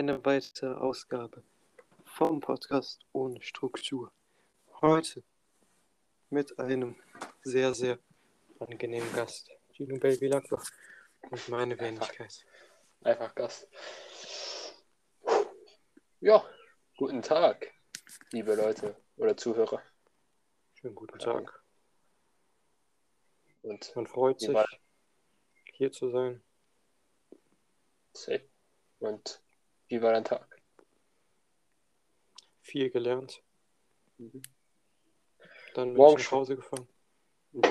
eine weitere Ausgabe vom Podcast ohne Struktur. Heute mit einem sehr, sehr angenehmen Gast, Gino Baby Lackbach und meine Wenigkeit. Einfach Gast. Ja, guten Tag, liebe Leute oder Zuhörer. Schönen guten Tag. Und Man freut sich, hier zu sein. Und wie war dein Tag? Viel gelernt. Mhm. Dann bin Morgen ich nach. Hause gefahren. Mhm.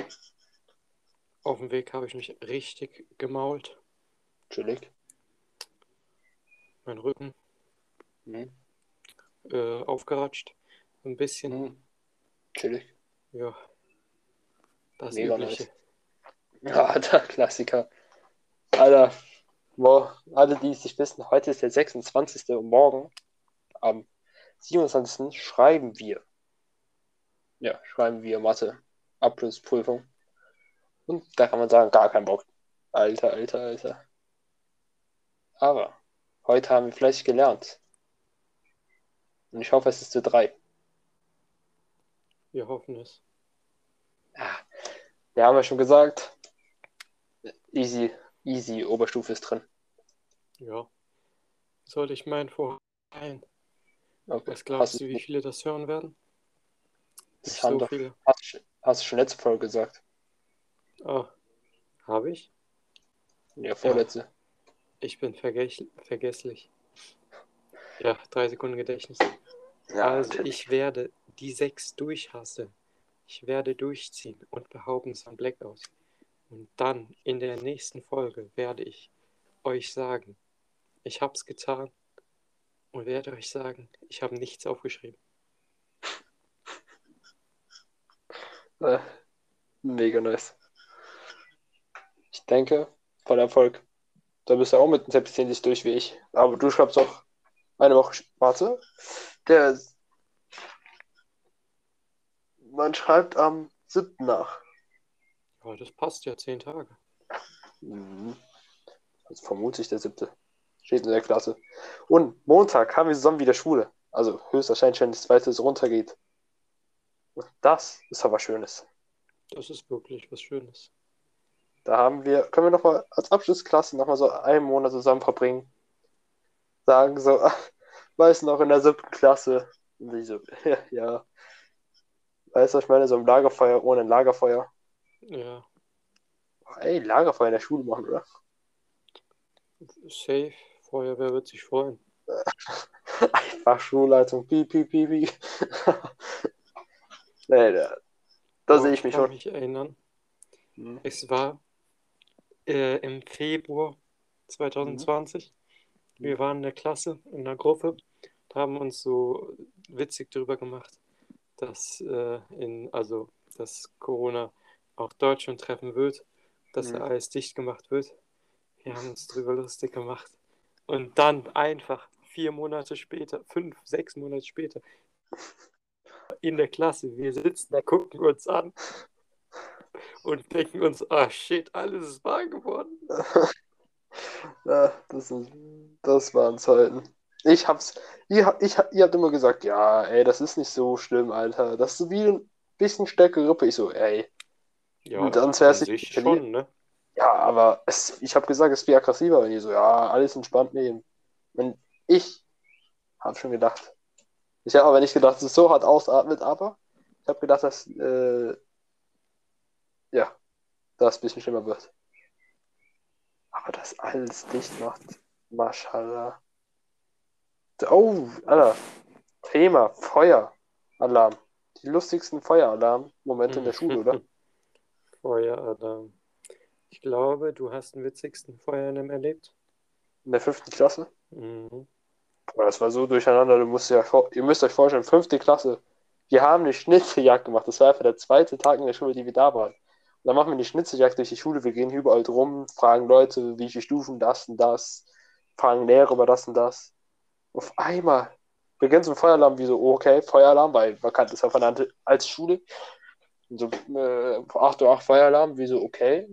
Auf dem Weg habe ich mich richtig gemault. Chillig. Mein Rücken Mhm. äh, aufgeratscht. Ein bisschen. Mhm. Chillig. Ja. Das Mega Übliche. Ja, der Klassiker. Alter, wow, alle, die es nicht wissen, heute ist der 26. und morgen am 27. schreiben wir. Ja, schreiben wir Mathe. Abschlussprüfung. Und da kann man sagen, gar kein Bock. Alter, alter, alter. Aber heute haben wir fleißig gelernt. Und ich hoffe, es ist zu drei. Wir hoffen es. Ja, wir haben ja schon gesagt, easy, easy Oberstufe ist drin. Ja. Soll ich meinen vorstellen? Okay. Was glaubst du, wie viele das hören werden? Das Nicht haben so doch, viele. hast, du- hast du schon letzte Folge gesagt. Ah, habe ich? Ja, vorletzte. Ich bin vergess vergesslich. Ja, drei Sekunden Gedächtnis. Ja, also natürlich. ich werde die sechs durchhassen. Ich werde durchziehen und behaupten, es war ein Blackout. Und dann in der nächsten Folge werde ich euch sagen, ich habe es getan und werde euch sagen, ich habe nichts aufgeschrieben. Äh, mega nice. Ich denke, voll Erfolg. Da bist du auch mit bisschen sich durch wie ich. Aber du schreibst auch eine Woche. Warte. Der. Man schreibt am 7. nach. Ja, das passt ja, zehn Tage. Mhm. Also vermute ich der siebte. Steht in der Klasse. Und Montag haben wir zusammen wieder Schule. Also höchstwahrscheinlich, wenn das zweite runtergeht. Und das ist aber Schönes. Das ist wirklich was Schönes. Da haben wir, können wir nochmal als Abschlussklasse nochmal so einen Monat zusammen verbringen. Sagen so, ach, weiß noch in der siebten Klasse. So, ja, ja. Weißt du, was ich meine? So ein Lagerfeuer ohne ein Lagerfeuer. Ja, ey, Lagerfeuer in der Schule machen, oder? safe. Feuerwehr wird sich freuen. Einfach Schulleitung, piep, piep, piep, piep. nee, da, da Aber sehe ich mich kann schon. mich erinnern. Mhm. Es war äh, im Februar 2020. Mhm. Wir waren in der Klasse, in der Gruppe, haben uns so witzig darüber gemacht, dass äh, in, also dass Corona auch Deutschland treffen wird, dass Mhm. alles dicht gemacht wird. Wir haben uns darüber lustig gemacht. Und dann einfach vier Monate später, fünf, sechs Monate später, in der Klasse, wir sitzen da, gucken uns an und denken uns, ah shit, alles ist wahr geworden. Ja, das, ist, das waren Zeiten. Ich hab's, ihr, ich, ihr habt immer gesagt, ja, ey, das ist nicht so schlimm, Alter. Das ist wie ein bisschen stärkere Grippe. Ich so, ey, Ja, Und sonst wär's nicht schon, ne? Ja, aber es, ich habe gesagt, es ist viel aggressiver. Und die so, ja, alles entspannt nehmen. Und ich habe schon gedacht. Ich habe aber nicht gedacht, dass es so hart ausatmet, aber ich habe gedacht, dass, äh, ja, das ein bisschen schlimmer wird. Aber das alles dicht macht, Mashallah. Oh, Alter. Thema, Feueralarm. Die lustigsten Feueralarm-Momente in der Schule, oder? Feueralarm. Ich glaube, du hast den witzigsten Feueralarm erlebt. In der fünften Klasse. Mhm. Boah, das war so durcheinander, du musst ja, ihr müsst euch vorstellen, fünfte Klasse. Wir haben eine Schnitzeljagd gemacht. Das war einfach der zweite Tag in der Schule, die wir da waren. Und dann machen wir eine Schnitzeljagd durch die Schule. Wir gehen überall drum, fragen Leute, wie viele Stufen das und das, fragen Lehrer über das und das. Auf einmal beginnt so ein Feueralarm, wie so, oh, okay, Feueralarm, weil man kannte es ja von der als Schule. Und so, äh, 8 Uhr 8 Feueralarm, wie so, okay,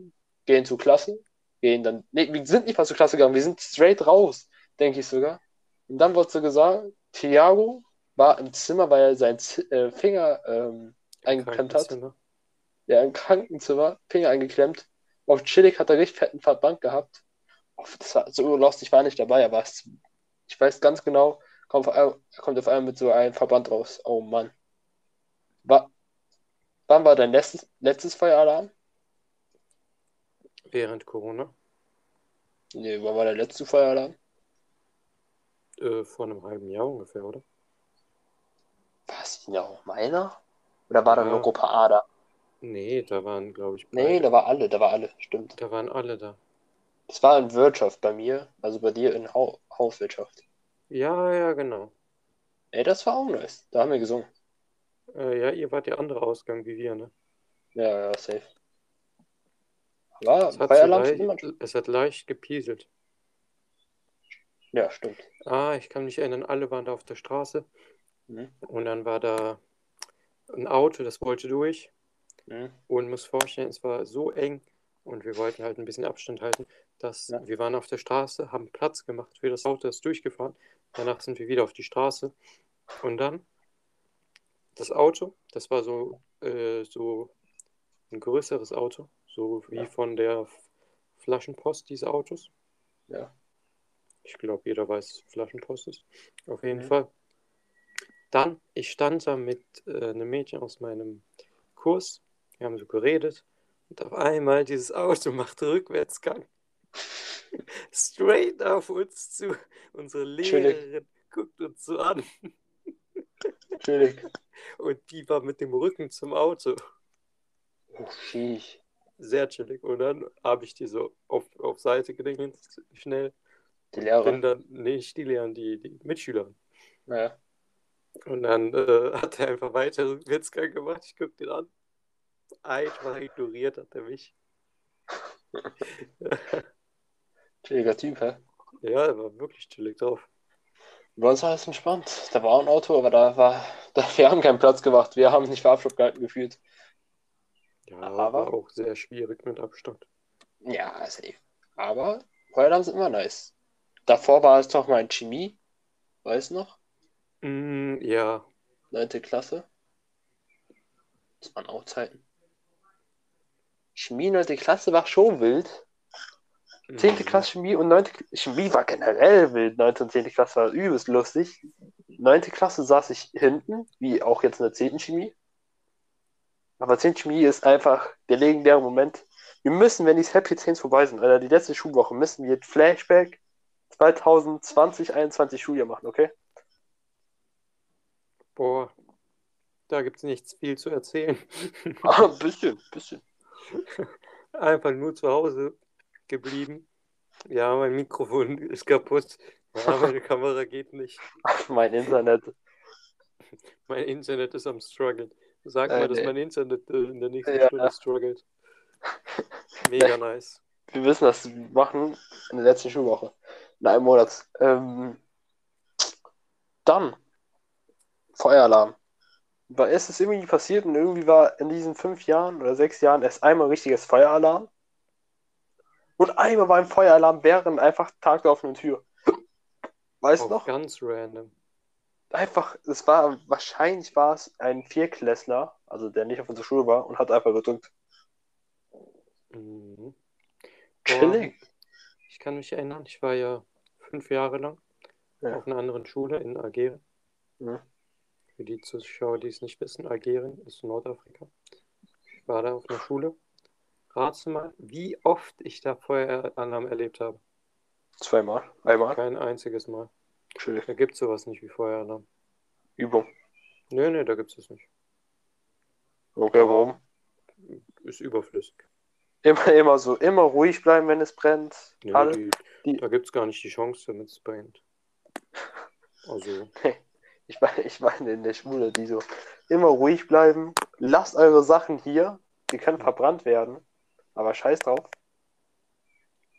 gehen zur Klasse, gehen dann, nee, wir sind nicht mal zur Klasse gegangen, wir sind straight raus, denke ich sogar. Und dann wurde so gesagt, Thiago war im Zimmer, weil er seinen Z äh, Finger ähm, eingeklemmt hat. Ja, im Krankenzimmer, Finger eingeklemmt. Auf chillig hat er richtig fetten Verband gehabt. Das war so lost, ich war nicht dabei, aber es, ich weiß ganz genau, kommt auf einmal, er kommt auf einmal mit so einem Verband raus. Oh Mann. Wa wann war dein letztes, letztes Feueralarm? Während Corona. Nee, wann war der letzte Feueralarm? Äh, vor einem halben Jahr ungefähr, oder? War es ja auch meiner? Oder war da Ja. nur Gruppe A da? Nee, da waren, glaube ich, Nee, beide. da war alle, da war alle, stimmt. Da waren alle da. Das war in Wirtschaft bei mir, also bei dir in Hau Hauswirtschaft. Ja, ja, genau. Ey, das war auch nice. Da haben wir gesungen. Äh, ja, ihr wart der andere Ausgang wie wir, ne? Ja, ja, safe. Aber Es hat, leicht, es hat leicht gepieselt. Ja, stimmt. Ah, ich kann mich erinnern, alle waren da auf der Straße Mhm. und dann war da ein Auto, das wollte durch Mhm. und muss vorstellen, es war so eng und wir wollten halt ein bisschen Abstand halten, dass Ja. wir waren auf der Straße, haben Platz gemacht für das Auto, das ist durchgefahren. Danach sind wir wieder auf die Straße und dann das Auto, das war so, äh, so ein größeres Auto, so wie Ja. von der Flaschenpost diese Autos. Ja. Ich glaube, jeder weiß, was Flaschenpost ist. Auf jeden Mhm. Fall. Dann, ich stand da mit äh, einem Mädchen aus meinem Kurs. Wir haben so geredet. Und auf einmal dieses Auto macht Rückwärtsgang. Straight auf uns zu. Unsere. Lehrerin guckt uns so an. Chillig. Und die war mit dem Rücken zum Auto. Oh, sheesh. Sehr chillig. Und dann habe ich die so auf, auf Seite gedingelt, schnell. Die Bin Lehrerin. dann, nee, nicht die Lehrerin, die, die Mitschülerin. Ja. Und dann äh, hat er einfach weiter Rückwärtsgang gemacht. Ich guck den an. Einfach ignoriert hat er mich. Chilliger Typ, hä? Ja, er war wirklich chillig drauf. Bei uns war es entspannt. Da war ein Auto, aber da war, da, wir haben keinen Platz gemacht. Wir haben nicht für Abschluss gehalten gefühlt. Ja, Aber- war auch sehr schwierig mit Abstand. Ja, safe. Aber Feueralarm sind immer nice. Davor war es doch mal in Chemie. Weißt du noch? Mm, ja, Neunte Klasse. Das waren auch Zeiten. Chemie, neunte Klasse war schon wild. Zehnte Mhm. Klasse Chemie und neunte Chemie war generell wild. Neunte und zehnte Klasse war übelst lustig. Neunte Klasse saß ich hinten, wie auch jetzt in der zehnten Chemie. Aber Chemie ist einfach der legendäre Moment. Wir müssen, wenn die Happy 10 vorbei sind, Alter, die letzte Schulwoche, müssen wir Flashback 2020, 21 Schuljahr machen, okay? Boah, da gibt es nichts viel zu erzählen. Ah, ein bisschen, bisschen. Einfach nur zu Hause geblieben. Ja, mein Mikrofon ist kaputt. Ja, meine Kamera geht nicht. mein Internet. Mein Internet ist am struggeln. Sag Äh, mal, dass nee. mein Internet äh, in der nächsten Ja. Stunde struggelt. Mega nice. Wir wissen, was wir machen in der letzten Schulwoche. In einem Monat. Ähm, dann Feueralarm. Weil es ist irgendwie passiert und irgendwie war in diesen fünf Jahren oder sechs Jahren erst einmal ein richtiges Feueralarm. Und einmal war ein Feueralarm während einfach Tag der offenen Tür. Weißt du noch? ganz random. Einfach, es war, wahrscheinlich war es ein Vierklässler, also der nicht auf unserer Schule war und hat einfach gedrückt. Mhm. Chillig. Ich kann mich erinnern, ich war ja fünf Jahre lang Ja. auf einer anderen Schule in Algerien. Mhm. Für die Zuschauer, die es nicht wissen, Algerien ist Nordafrika. Ich war da auf einer Schule. Rate mal, wie oft ich da Feueralarm erlebt habe. Zweimal. Einmal. Kein einziges Mal. Da gibt es sowas nicht wie Feueralarm. Übung. Nö, nö, da gibt es das nicht. Okay, warum? Ist überflüssig. Immer, immer so, immer ruhig bleiben, wenn es brennt. Alle. die, die- da gibt es gar nicht die Chance, damit es brennt. Also, Ich meine, ich meine in der Schule, die so, immer ruhig bleiben. Lasst eure Sachen hier. Die können verbrannt werden. Aber scheiß drauf.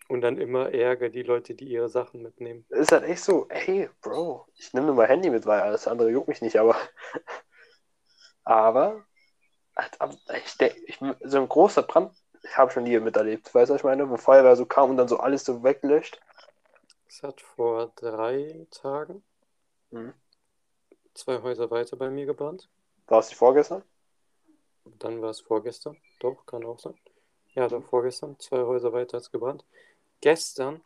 Und dann immer Ärger die Leute, die ihre Sachen mitnehmen. Ist halt echt so, ey, Bro, ich nehme nur mein Handy mit, weil alles andere juckt mich nicht, aber. Aber. halt Ich, denk- ich, so ein großer Brand, ich habe schon nie miterlebt. Weißt du, was ich meine? Wo Feuerwehr so kam und dann so alles so weglöscht. Es hat vor drei Tagen Mhm. zwei Häuser weiter bei mir gebrannt. War es die vorgestern? Dann war es vorgestern. Doch, kann auch sein. Ja, doch, vorgestern. Zwei Häuser weiter hat es gebrannt. Gestern,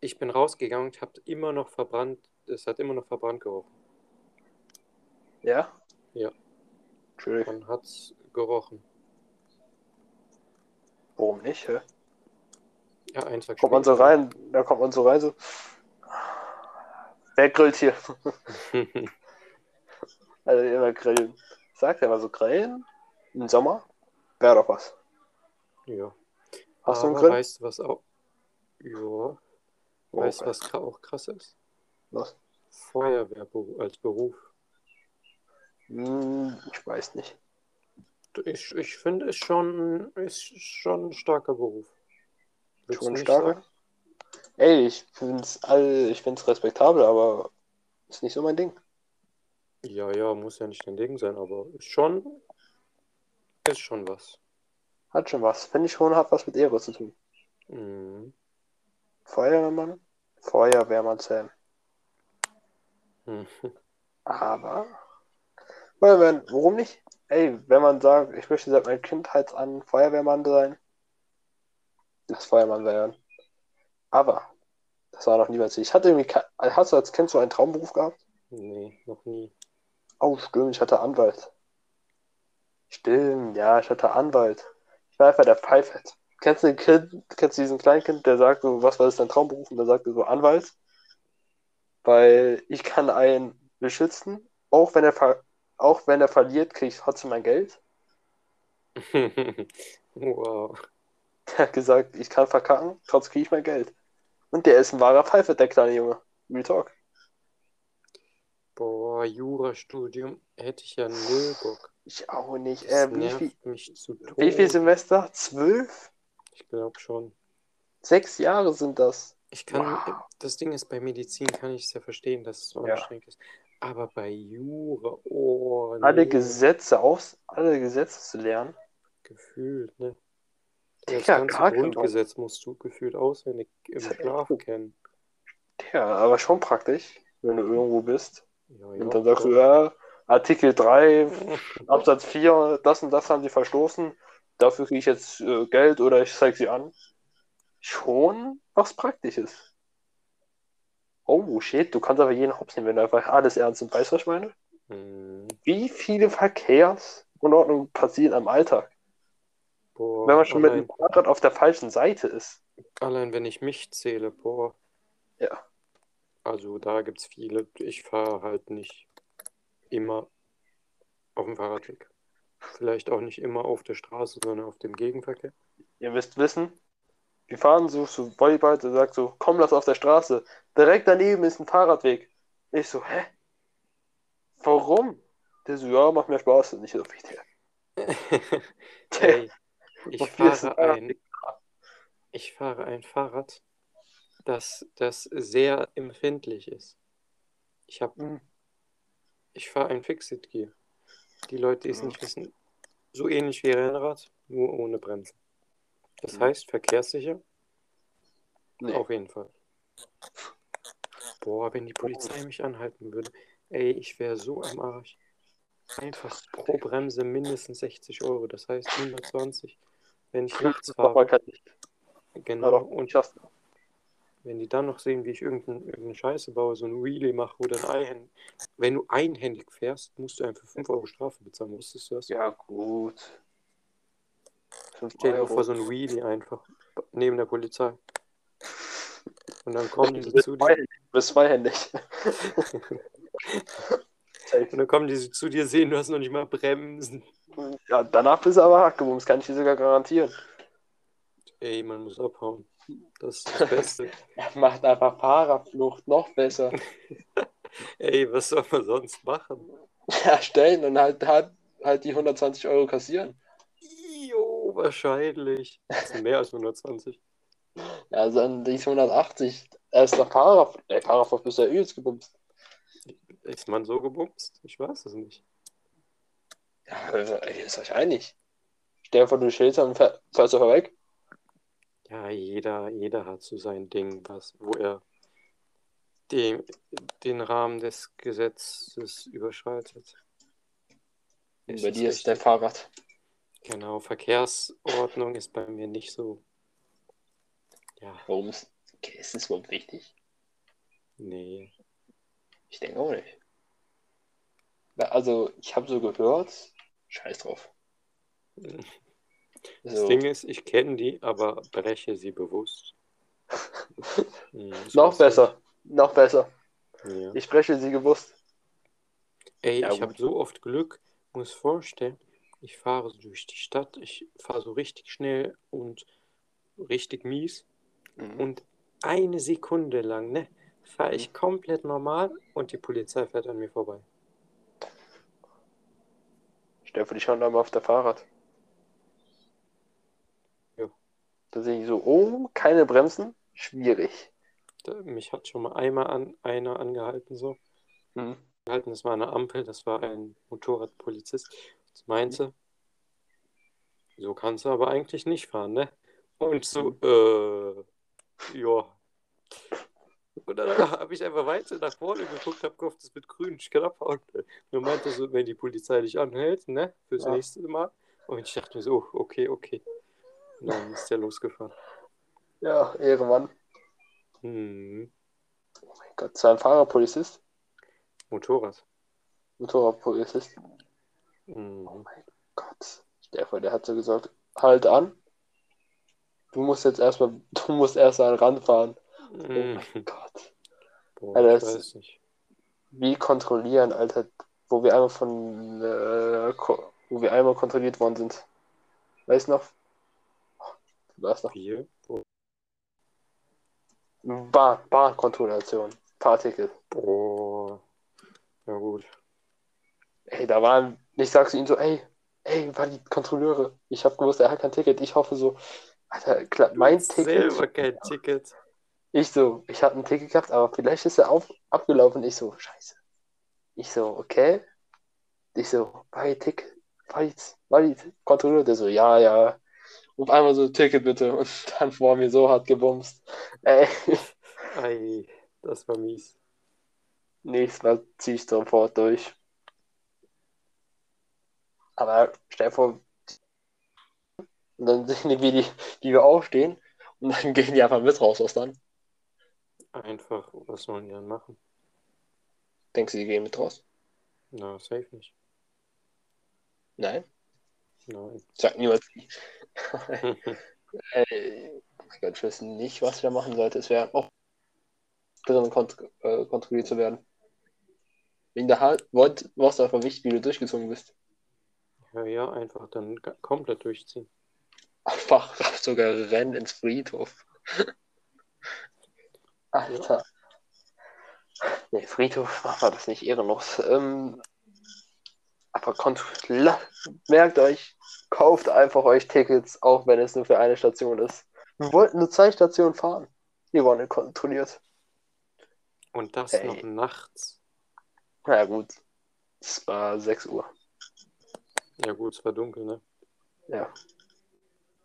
ich bin rausgegangen und habe immer noch verbrannt. Es hat immer noch verbrannt gerochen. Ja? Ja. Entschuldigung. Man hat es gerochen. Warum nicht? Hä? Ja, einen Tag Kommt man so rein, da kommt man so rein, so. Wer grillt hier? Also immer grillen. Sagt er mal so grillen im Sommer? Wäre doch was. ja. Hast du einen Aber Grill? weißt du, was auch. Ja. Weißt du, was auch krass ist? Was? Feuerwehr als Beruf. Hm, ich weiß nicht. Ich, ich finde, es schon, ist schon ein starker Beruf. Willst Schon starker? Ey, ich find's all, ich find's respektabel, aber ist nicht so mein Ding. Ja, ja, muss ja nicht dein Ding sein, aber ist schon, ist schon was. Hat schon was. Finde ich schon, hat was mit Ehre zu tun. Mhm. Feuerwehrmann? Feuerwehrmann Sam. Mhm. Aber, Feuerwehr, warum nicht? Ey, wenn man sagt, ich möchte seit meiner Kindheit an Feuerwehrmann sein, lass Feuermann werden. Aber, das war noch niemals ich. Ich hatte irgendwie, hast du als Kind so einen Traumberuf gehabt? Nee, noch nie. Oh, stimmt, ich hatte Anwalt. Stimmt, ja, ich hatte Anwalt. Ich war einfach der Pfeifert. Kennst du Kind, kennst du diesen Kleinkind, der sagt so, was war das dein Traumberuf? Und der sagt so, Anwalt. Weil ich kann einen beschützen, auch wenn er, auch wenn er verliert, kriege ich trotzdem mein Geld. wow. Der hat gesagt, ich kann verkacken, trotzdem kriege ich mein Geld. Und der ist ein wahrer Pfeifert, der kleine Junge. Real Talk. Boah, Jurastudium hätte ich ja null Bock. Ich auch nicht. Äh, wie, viel, mich zu wie viel Semester? Zwölf? Ich glaube schon. Sechs Jahre sind das. Ich kann, Wow. das Ding ist, bei Medizin kann ich es ja verstehen, dass es so Ja. anstrengend ist. Aber bei Jura, oh, Alle nee, Gesetze aus, alle Gesetze zu lernen. gefühlt, ne? Das Digga, ganze gar kein. Grundgesetz musst du gefühlt auswendig im Das Schlaf kennen. Ja, aber schon praktisch, wenn du irgendwo bist. Ja, ja, Und dann sagst du, ja, Artikel 3, Absatz 4, das und das haben sie verstoßen. Dafür kriege ich jetzt äh, Geld oder ich zeige sie an. Schon was Praktisches. Oh, shit, du kannst aber jeden Hops nehmen, wenn du einfach alles ernst und weißt, was ich meine? Hm, Wie viele Verkehrsunordnungen passieren am Alltag? boah, Wenn man schon mit allein, dem Fahrrad auf der falschen Seite ist. allein wenn ich mich zähle, boah. Ja. Also da gibt es viele. Ich fahre halt nicht immer auf dem Fahrradweg. Vielleicht auch nicht immer auf der Straße, sondern auf dem Gegenverkehr. Ihr müsst wissen, wir fahren so zu Volleyball, der sagt so, komm, lass auf der Straße. Direkt daneben ist ein Fahrradweg. Ich so, hä? Warum? Der so, ja, macht mir Spaß. Und ich so, wie der? Ey, ich fahre ein, ich fahre ein Fahrrad, das, das sehr empfindlich ist. Ich habe, Mhm. ich fahre ein Fixed Gear. Die Leute, die es nicht wissen, so ähnlich wie Rennrad, nur ohne Bremse. Das Mhm. heißt, verkehrssicher, Nee. auf jeden Fall. Boah, wenn die Polizei mich anhalten würde, ey, ich wäre so am Arsch. Einfach pro Bremse mindestens 60 Euro, das heißt 120, wenn ich nachts fahre. Genau, und ich schaff's. Wenn die dann noch sehen, wie ich irgendeine, irgendeine Scheiße baue, so ein Wheelie mache oder ein Einhändig. Wenn du einhändig fährst, musst du einfach 5 Euro Strafe bezahlen. Wusstest du das? Ja, gut. 5 Stell dir vor, so ein Wheelie einfach neben der Polizei. Und dann kommen die zu dir. Du bist zweihändig. Und dann kommen die zu dir, sehen, du hast noch nicht mal Bremsen. ja, danach bist du aber Hackebums, kann ich dir sogar garantieren. Ey, man muss abhauen. Das ist das Beste. Er macht einfach Fahrerflucht noch besser. Ey, was soll man sonst machen? Ja, stellen und halt, halt, halt die 120 Euro kassieren. Jo, wahrscheinlich. Das sind mehr als 120. Ja, also an die 180. Er ist der Fahrer. Der Fahrerflucht bist du ja übelst gebumst. Ist man so gebumst? Ich weiß es nicht. Ja, also, ist euch einig. Stell dir vor, du schildst und fähr- fährst du weg. Ja, jeder, jeder hat so sein Ding, was, wo er den, den Rahmen des Gesetzes überschreitet. Ist Bei es dir ist dein richtig? Fahrrad. Genau, Verkehrsordnung ist bei mir nicht so. Ja, Warum ist, okay, ist das überhaupt wichtig? nee. Ich denke auch nicht. Also, ich habe so gehört, scheiß drauf. Das So, Ding ist, ich kenne die, aber breche sie bewusst. Hm, noch besser, noch besser. Ja. Ich spreche sie gewusst. Ey, Ja, ich habe so oft Glück, muss vorstellen, ich fahre durch die Stadt, ich fahre so richtig schnell und richtig mies Mhm. und eine Sekunde lang, ne, fahre ich komplett normal und die Polizei fährt an mir vorbei. Stell für dich schon einmal auf der Fahrrad. Ja. Da sehe ich so, oh, keine Bremsen, schwierig. Mich hat schon mal einmal an, einer angehalten, so. Mhm. Das war eine Ampel, das war ein Motorradpolizist. Das meinte, so kannst du aber eigentlich nicht fahren, ne? Und so, äh, ja. Und dann habe ich einfach weiter nach vorne geguckt, habe gehofft, es wird grün, ich kann abhauen. Nur meinte so, wenn die Polizei dich anhält, ne, fürs Ja. nächste Mal. Und ich dachte mir so, oh, okay, okay. Und dann ist der losgefahren. Ja, Ehrenmann. Hm, Oh mein Gott, zwar ein Fahrerpolizist, Motorrad. Motorradpolizist. Hm. Oh mein Gott. Vor, der hat so gesagt, halt an. Du musst jetzt erstmal, du musst erst an den Rand fahren. Oh Hm. mein Gott. Boah, Alter, ich das- weiß nicht. Wie kontrollieren, Alter, wo wir einmal von, äh, wo wir einmal kontrolliert worden sind. Weißt du noch? Weißt noch? Bier? Boah. Bahn, Bahnkontrollation. Fahrticket. Boah. Ja gut. Ey, da waren, ich sag zu ihm so, ey, ey, war die Kontrolleure. Ich hab gewusst, er hat kein Ticket. Ich hoffe so, Alter, klar, mein Ticket. Selber kein Ticket. Ich so, ich hatte ein Ticket gehabt, aber vielleicht ist er auf, abgelaufen. Ich so, scheiße. Ich so, okay. Ich so, war die Ticket? War die, war die Kontrolleure? Der so, ja, ja. Und einmal so, Ticket bitte. Und dann vor mir so hart gebumst. Ey, Ei, das war mies. nächstes Mal zieh ich sofort durch. Aber stell dir vor, und dann sehen die, wie, die, wie wir aufstehen. Und dann gehen die einfach mit raus aus dann. Einfach, was sollen die dann machen? Denkst du, die gehen mit raus? Na, safe nicht. Nein, Nein. sag niemals. Äh, oh mein Gott, ich weiß nicht, was ich da machen sollte. Es wäre auch drin kont äh, kontrolliert zu werden. Wegen der Halt, wollt, war es einfach wichtig, wie du durchgezogen bist. ja, ja, einfach dann komplett durchziehen. Einfach sogar rennen ins Friedhof. Alter. Nee, Friedhof machen wir das nicht ehrenlos. Ähm, aber kontrolliert. Merkt euch, kauft einfach euch Tickets, auch wenn es nur für eine Station ist. Wir wollten nur zwei Stationen fahren. Die wurden nicht kontrolliert. Und das Ey. noch nachts. Na ja, gut. Es war 6 Uhr. Ja gut, es war dunkel, ne? Ja.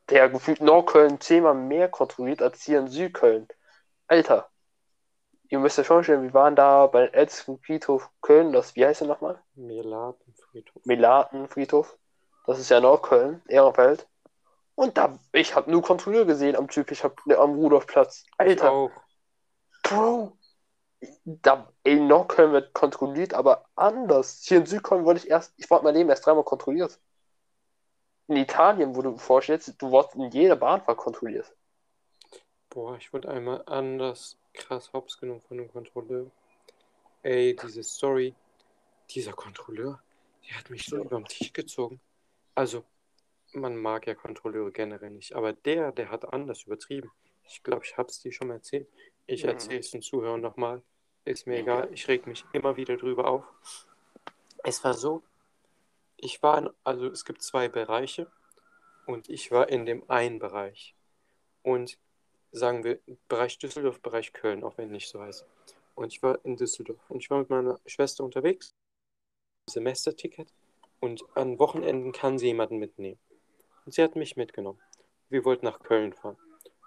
Der gefühlt Nordköln zehnmal mehr kontrolliert als hier in Südköln. Alter. Ihr müsst euch vorstellen, wir waren da bei den ältesten Friedhof Köln, das, wie heißt der nochmal? Melatenfriedhof. Melatenfriedhof. Das ist ja Nordköln, Ehrenfeld. Und da, ich habe nur Kontrolleur gesehen am Typ, ich habe am Rudolfplatz. Ich Alter, auch. Bro. Da, in Nordköln wird kontrolliert, aber anders. Hier in Südköln wurde ich erst, ich wurde mein Leben erst dreimal kontrolliert. In Italien, wo du vorstellst, du wurdest in jeder Bahnfahrt kontrolliert. Boah, ich wurde einmal anders krass hops genommen von einem Kontrolleur. Ey, diese Story. Dieser Kontrolleur, der hat mich so über den Tisch gezogen. Also, man mag ja Kontrolleure generell nicht, aber der, der hat anders übertrieben. Ich glaube, ich habe es dir schon mal erzählt. Ich Mhm. erzähle es den Zuhörern nochmal. Ist mir Ja. egal, ich reg mich immer wieder drüber auf. Es war so, ich war in, also es gibt zwei Bereiche und ich war in dem einen Bereich. Und sagen wir Bereich Düsseldorf, Bereich Köln, auch wenn nicht so heißt. Und ich war in Düsseldorf und ich war mit meiner Schwester unterwegs, Semesterticket und an Wochenenden kann sie jemanden mitnehmen. Und sie hat mich mitgenommen. Wir wollten nach Köln fahren.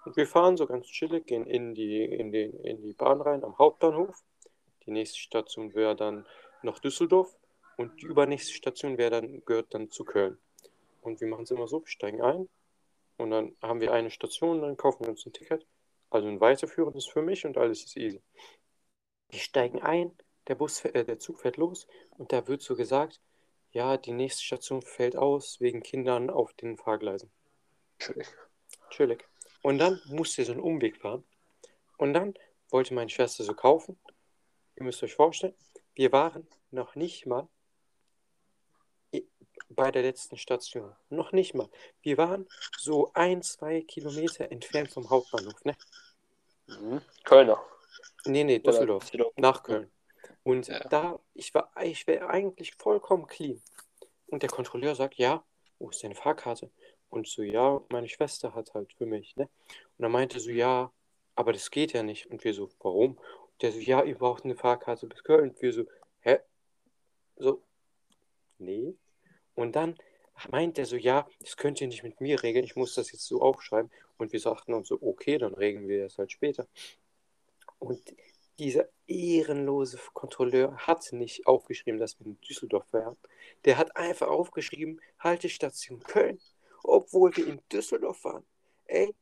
Und wir fahren so ganz chillig, gehen in die, in, den, in die Bahn rein am Hauptbahnhof. Die nächste Station wäre dann noch Düsseldorf und die übernächste Station wäre dann, gehört dann zu Köln. Und wir machen es immer so, wir steigen ein und dann haben wir eine Station, dann kaufen wir uns ein Ticket. Also ein weiterführendes für mich und alles ist easy. Wir steigen ein, der Bus, äh, der Zug fährt los und da wird so gesagt, ja, die nächste Station fällt aus wegen Kindern auf den Fahrgleisen. Chillig. Chillig. Und dann musste so einen Umweg fahren. Und dann wollte meine Schwester so kaufen. Ihr müsst euch vorstellen, wir waren noch nicht mal bei der letzten Station. Noch nicht mal. Wir waren so ein, zwei Kilometer entfernt vom Hauptbahnhof, ne? Mhm. Kölner. Nee, nee, Düsseldorf. Düsseldorf. Nach Köln. Und Ja. da, ich war, ich wäre eigentlich vollkommen clean. Und der Kontrolleur sagt, ja, wo ist deine Fahrkarte? Und so, ja, meine Schwester hat halt für mich, ne? Und er meinte so, ja, aber das geht ja nicht. Und wir so, warum? Und der so, ja, ihr braucht eine Fahrkarte bis Köln. Und wir so, hä? So, nee. Und dann meint er so, ja, das könnt ihr nicht mit mir regeln, ich muss das jetzt so aufschreiben. Und wir sagten uns so, okay, dann regeln wir das halt später. Und dieser ehrenlose Kontrolleur hat nicht aufgeschrieben, dass wir in Düsseldorf wären. Der hat einfach aufgeschrieben, Haltestation Köln, obwohl wir in Düsseldorf waren. Ey,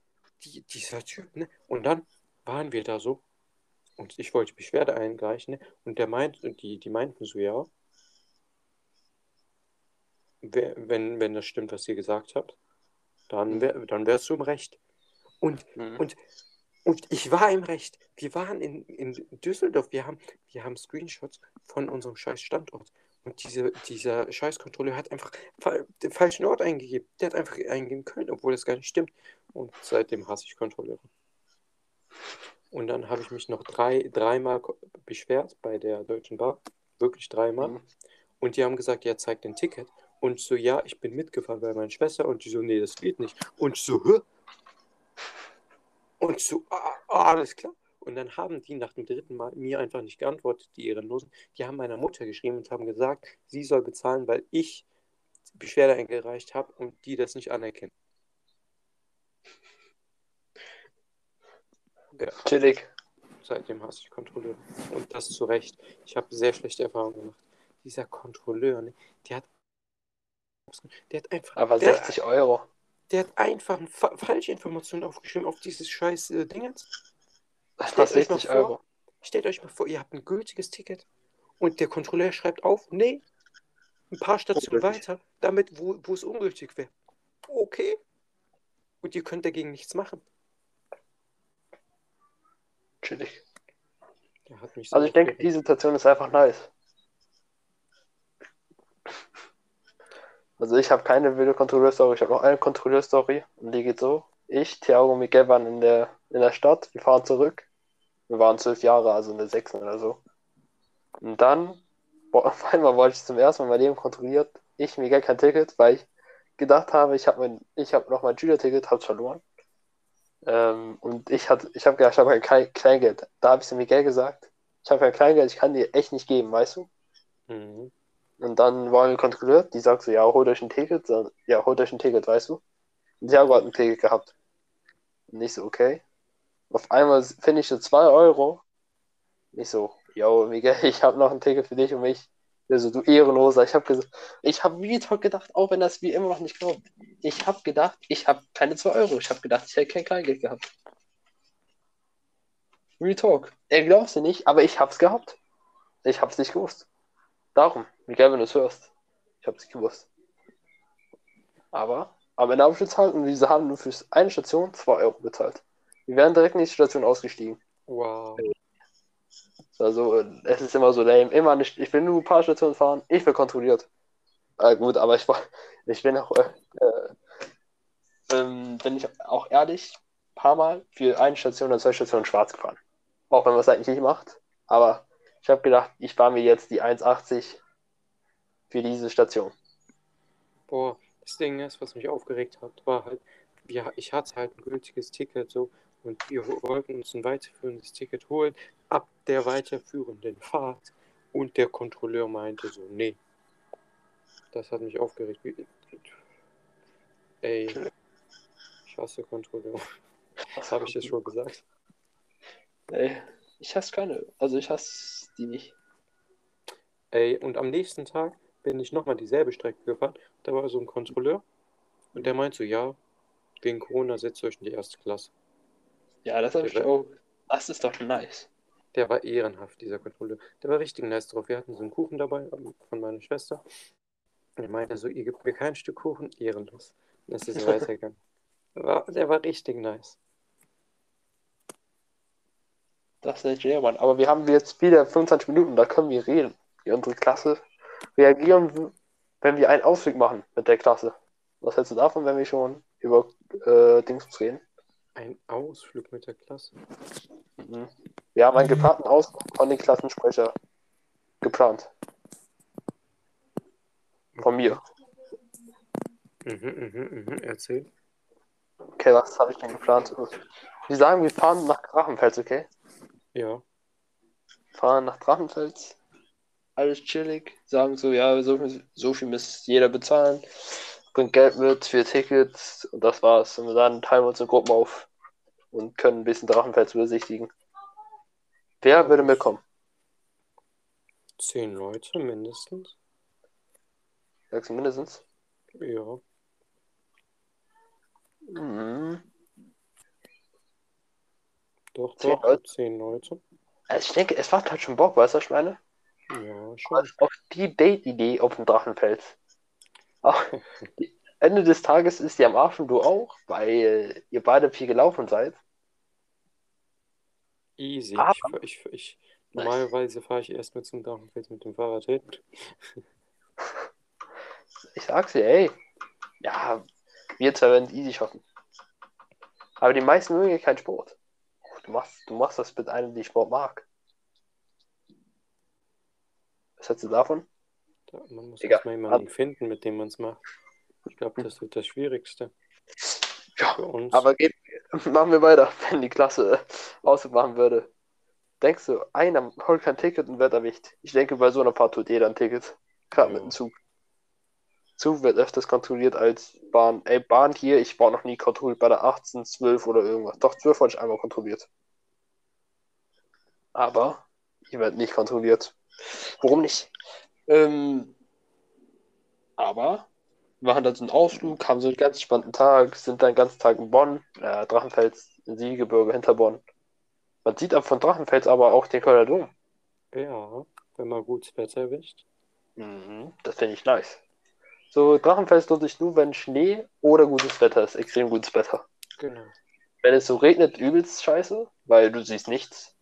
die, dieser Typ, ne? Und dann waren wir da so und ich wollte Beschwerde einreichen, ne? Und der meint, und die, die meinten so, ja, wenn, wenn das stimmt, was ihr gesagt habt, dann, wär, dann wärst du im Recht. Und Mhm. und, und ich war im Recht. Wir waren in, in Düsseldorf. Wir haben, wir haben Screenshots von unserem scheiß Standort. Und diese, dieser Scheißkontrolleur hat einfach fa den falschen Ort eingegeben. Der hat einfach eingegeben Köln, obwohl das gar nicht stimmt. Und seitdem hasse ich Kontrolleure. Und dann habe ich mich noch drei, dreimal beschwert bei der Deutschen Bahn. Wirklich dreimal. Mhm. Und die haben gesagt, ja, zeig dein Ticket. Und so, ja, ich bin mitgefahren bei meiner Schwester. Und die so, nee, das geht nicht. Und so, hä? Und so, ah, ah, alles klar. Und dann haben die nach dem dritten Mal mir einfach nicht geantwortet, die Ehrenlosen. Die haben meiner Mutter geschrieben und haben gesagt, sie soll bezahlen, weil ich Beschwerde eingereicht habe und die das nicht anerkennen. Chillig. Seitdem hasse ich Kontrolleure. Und das zu Recht. Ich habe sehr schlechte Erfahrungen gemacht. Dieser Kontrolleur, ne, der hat, der hat einfach, Aber der, 60 Euro. Der hat einfach fa falsche Informationen aufgeschrieben auf dieses scheiß äh, Ding jetzt. Das Stellt euch mal 60 vor, Euro. Stellt euch mal vor, ihr habt ein gültiges Ticket und der Kontrolleur schreibt auf, nee, ein paar Stationen weiter, damit, wo, wo es ungültig wäre. Okay. Und ihr könnt dagegen nichts machen. Chillig. Also ich denke, die Situation ist einfach nice. Also ich habe keine wilde Kontrolleur-Story, ich habe noch eine Kontrolleur-Story und die geht so. Ich, Thiago und Miguel waren in der, in der Stadt, wir fahren zurück. Wir waren zwölf Jahre, also in der sechsten oder so. Und dann, boah, auf einmal wollte ich zum ersten Mal mein Leben kontrolliert. Ich, Miguel, kein Ticket, weil ich gedacht habe, ich habe mein, ich habe noch mein Schülerticket, hab's verloren. Ähm, und ich hatte, ich habe gedacht, ich habe kein Kleingeld. Da habe ich zu Miguel gesagt, ich habe kein Kleingeld, ich kann dir echt nicht geben, weißt du? Mhm. Und dann waren wir kontrolliert, die sagt so, ja, holt euch ein Ticket. Ja, holt euch ein Ticket, weißt du? Und Thiago hat ein Ticket gehabt. Und ich so, okay. Auf einmal finde ich so 2 Euro. Ich so, yo, Miguel, ich habe noch ein Ticket für dich und mich. Der so, du Ehrenloser. Ich habe gesagt, ich habe wie toll gedacht, auch wenn das wie immer noch nicht glaubt. Ich habe gedacht, ich habe keine 2 Euro. Ich habe gedacht, ich hätte kein Kleingeld gehabt. Real Talk. Er glaubt sie nicht, aber ich hab's gehabt. Ich hab's nicht gewusst. Darum, Miguel, wenn du es hörst. Ich hab's nicht gewusst. Aber am Ende habe ich bezahlt und diese haben nur für eine Station 2 Euro bezahlt. Wir wären direkt in die Station ausgestiegen. Wow. Also, es ist immer so lame. Immer nicht, ich will nur ein paar Stationen fahren, ich will kontrolliert. Äh, gut, aber ich, war- ich bin auch, äh, äh, ähm, bin ich auch ehrlich, ein paar Mal für eine Station oder zwei Stationen schwarz gefahren. Auch wenn man es eigentlich nicht macht. Aber ich habe gedacht, ich spare mir jetzt die 1,80 für diese Station. Boah, das Ding ist, was mich aufgeregt hat, war halt, wir, ich hatte halt ein gültiges Ticket so und wir wollten uns ein weiterführendes Ticket holen ab der weiterführenden Fahrt und der Kontrolleur meinte so, nee. Das hat mich aufgeregt. Ey, ich hasse Kontrolleur. Das habe ich jetzt schon gesagt. Ey, ich hasse keine. Also ich hasse die nicht. Ey, und am nächsten Tag bin ich nochmal dieselbe Strecke gefahren. Da war so ein Kontrolleur und der meint so, ja, wegen Corona setzt euch in die erste Klasse. Ja, das habe ich Ja. auch. Das ist doch nice. Der war ehrenhaft, dieser Kontrolleur. Der war richtig nice drauf. Wir hatten so einen Kuchen dabei ähm, von meiner Schwester. Er meinte so, ihr gebt mir kein Stück Kuchen, ehrenlos. Das ist weitergegangen. War, der war richtig nice. Das ist nicht Mann. Aber wir haben jetzt wieder 25 Minuten, da können wir reden. Wie unsere Klasse reagieren, wenn wir einen Ausflug machen mit der Klasse. Was hältst du davon, wenn wir schon über äh, Dings reden? Ein Ausflug mit der Klasse. Mhm. Wir haben einen geplanten Ausflug von den Klassensprecher geplant. Von mir. Mhm, mhm, mhm. Erzähl. Okay, was habe ich denn geplant? Wir sagen, wir fahren nach Drachenfels, okay? Ja. Fahren nach Drachenfels. Alles chillig. Sagen so, ja, so viel, so viel muss jeder bezahlen. Bringt Geld mit für Tickets und das war's. Und dann teilen wir uns in Gruppen auf und können ein bisschen Drachenfels besichtigen. Wer würde mitkommen? Zehn Leute mindestens. Sagst du mindestens? Ja. Mhm. Doch, Zehn doch. Leute? Zehn Leute. Also ich denke, es macht halt schon Bock, weißt du, ich meine? Ja, schon. Auf die Date-Idee auf dem Drachenfels. Auch Ende des Tages ist die am Arsch und du auch, weil ihr beide viel gelaufen seid. Easy. Aber- Ich, ich, ich, normalerweise fahre ich erst mit zum Drachenfels mit dem Fahrrad hin. Ich sag's dir, ey. Ja, wir zwei werden easy schaffen. Aber die meisten mögen ja keinen Sport. Du machst, du machst das mit einem, die Sport mag. Was hältst du davon? Da, man muss erstmal jemanden finden, mit dem man es macht. Ich glaube, das wird das Schwierigste Ja, aber geht, machen wir weiter, wenn die Klasse ausmachen würde. Denkst du, einer holt kein Ticket und wird erwischt? Ich denke, bei so einer Fahrt tut jeder ein Ticket. Gerade mit Ja. dem Zug. Zug wird öfters kontrolliert als Bahn. Ey, Bahn hier, ich war noch nie kontrolliert bei der 18, 12 oder irgendwas. Doch, 12 wurde ich einmal kontrolliert. Aber ihr werdet nicht kontrolliert. Warum nicht? Ähm, aber wir machen dann so einen Ausflug, haben so einen ganz spannenden Tag, sind dann den ganzen Tag in Bonn, äh, Drachenfels, Siegebürger hinter Bonn. Man sieht ab von Drachenfels aber auch den Kölner Dom. ja, wenn man gutes Wetter erwischt. Mhm, das finde ich nice. So, Drachenfels lohnt sich nur, wenn Schnee oder gutes Wetter ist. Extrem gutes Wetter. Genau. Wenn es so regnet, übelst scheiße, weil du siehst nichts.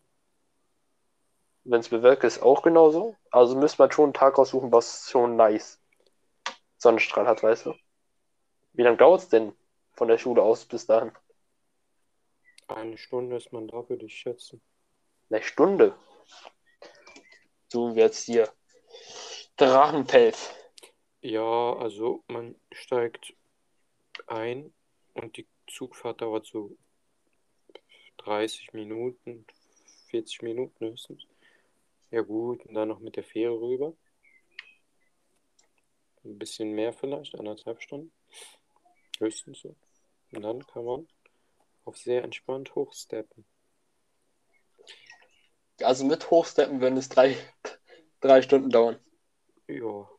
Wenn es bewölkt ist, auch genauso. Also müsste man schon einen Tag aussuchen, was schon nice Sonnenstrahl hat, weißt du. Wie lange dauert es denn von der Schule aus bis dahin? Eine Stunde ist man da, würde ich schätzen. Eine Stunde. Du jetzt hier. Drachenfels. Ja, also man steigt ein und die Zugfahrt dauert so 30 Minuten, 40 Minuten höchstens. Ja gut, und dann noch mit der Fähre rüber. Ein bisschen mehr vielleicht, anderthalb Stunden. Höchstens so. Und dann kann man auf sehr entspannt hochsteppen. Also mit Hochsteppen würden es drei, drei Stunden dauern. Ja,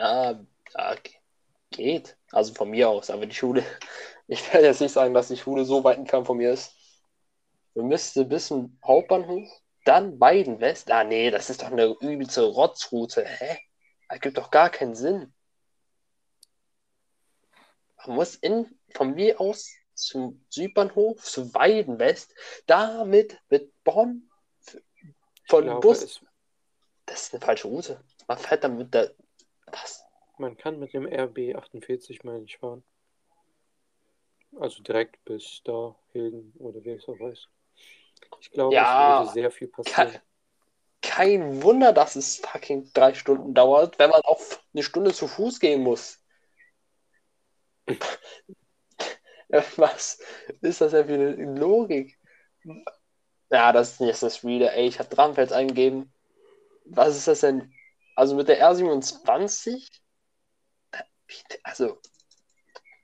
Ja, ja, ge- geht. Also von mir aus, aber die Schule. Ich werde jetzt nicht sagen, dass die Schule so weit entfernt von mir ist. Du müsstest bis zum Hauptbahnhof, dann Weidenwest. Ah, nee, das ist doch eine übelste Rotzroute. Hä? Das gibt doch gar keinen Sinn. Man muss in, von mir aus zum Südbahnhof, zu Weidenwest, damit mit Bonn von glaube, Bus. Das ist eine falsche Route. Man fährt dann mit der. Was? man kann mit dem RB 48 meine ich fahren. Also direkt bis da, Hilden oder wie es auch heißt. Ich glaube, Ja, es würde sehr viel passieren. Kein, kein Wunder, dass es fucking drei Stunden dauert, wenn man auch eine Stunde zu Fuß gehen muss. Was ist das denn für eine Logik? Ja, das ist nicht das Reader. Ey, ich habe Drachenfels eingegeben. Was ist das denn? Also mit der R27? Also,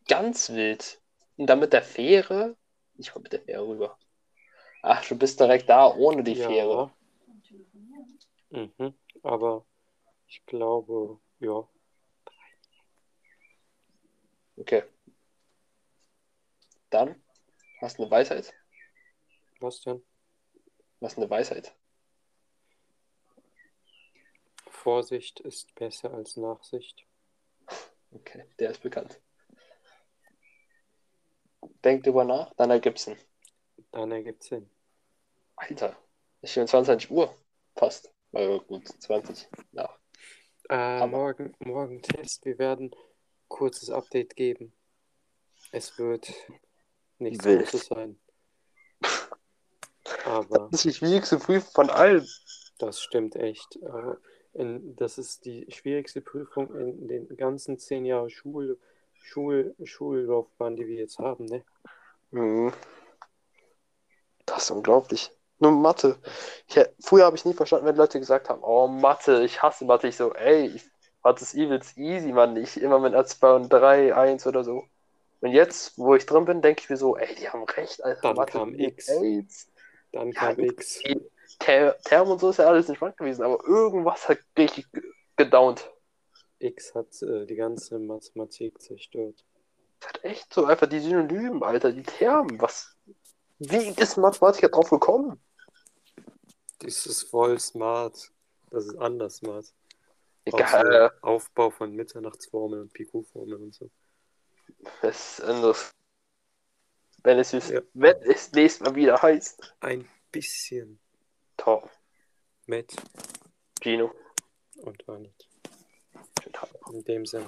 ganz wild. Und dann mit der Fähre. Ich komm mit der Fähre rüber. Ach, du bist direkt da ohne die ja. Fähre. Mhm. Aber ich glaube, ja. Okay. Dann hast du eine Weisheit. Was denn? Was eine Weisheit? Vorsicht ist besser als Nachsicht. Okay, der ist bekannt. Denk drüber nach, dann ergibt's Sinn. Dann ergibt's Sinn. Alter, ist schon 20 Uhr. Fast. Also gut, 20 nach. Äh, Aber- morgen, morgen Test. Wir werden kurzes Update geben. Es wird nichts Wild. Großes sein. Aber Das ist die schwierigste Prüfung von allen. das stimmt echt. Äh, in, das ist die schwierigste Prüfung in den ganzen zehn Jahren Schul, Schul, Schullaufbahn, die wir jetzt haben. Ne? Mhm. Das ist unglaublich. Nur Mathe. Ich, früher habe ich nie verstanden, wenn Leute gesagt haben, oh Mathe, ich hasse Mathe. Ich so, ey, ich, Mathe ist übelst easy, Mann. Ich immer mit A2 und 3, 1 oder so. Und jetzt, wo ich drin bin, denke ich mir so, ey, die haben recht, Alter. Dann Mathe kam X. AIDS. Dann Ja, kam. X. Ter Term und so ist ja alles entspannt gewesen, aber irgendwas hat richtig ge- gedownt. X hat äh, die ganze Mathematik zerstört. Das hat echt so einfach die Synonymen, Alter, die Termen. Was? Wie ist Mathematiker drauf gekommen? Das ist voll smart. Das ist anders smart. Egal, so Aufbau von Mitternachtsformeln und Picot-Formeln und so. was ist anderes. Wenn es, ist, Ja. wenn es nächstes Mal wieder heißt. Ein bisschen Top. mit Gino. und war nicht. Schönen Tag. In dem Sinne.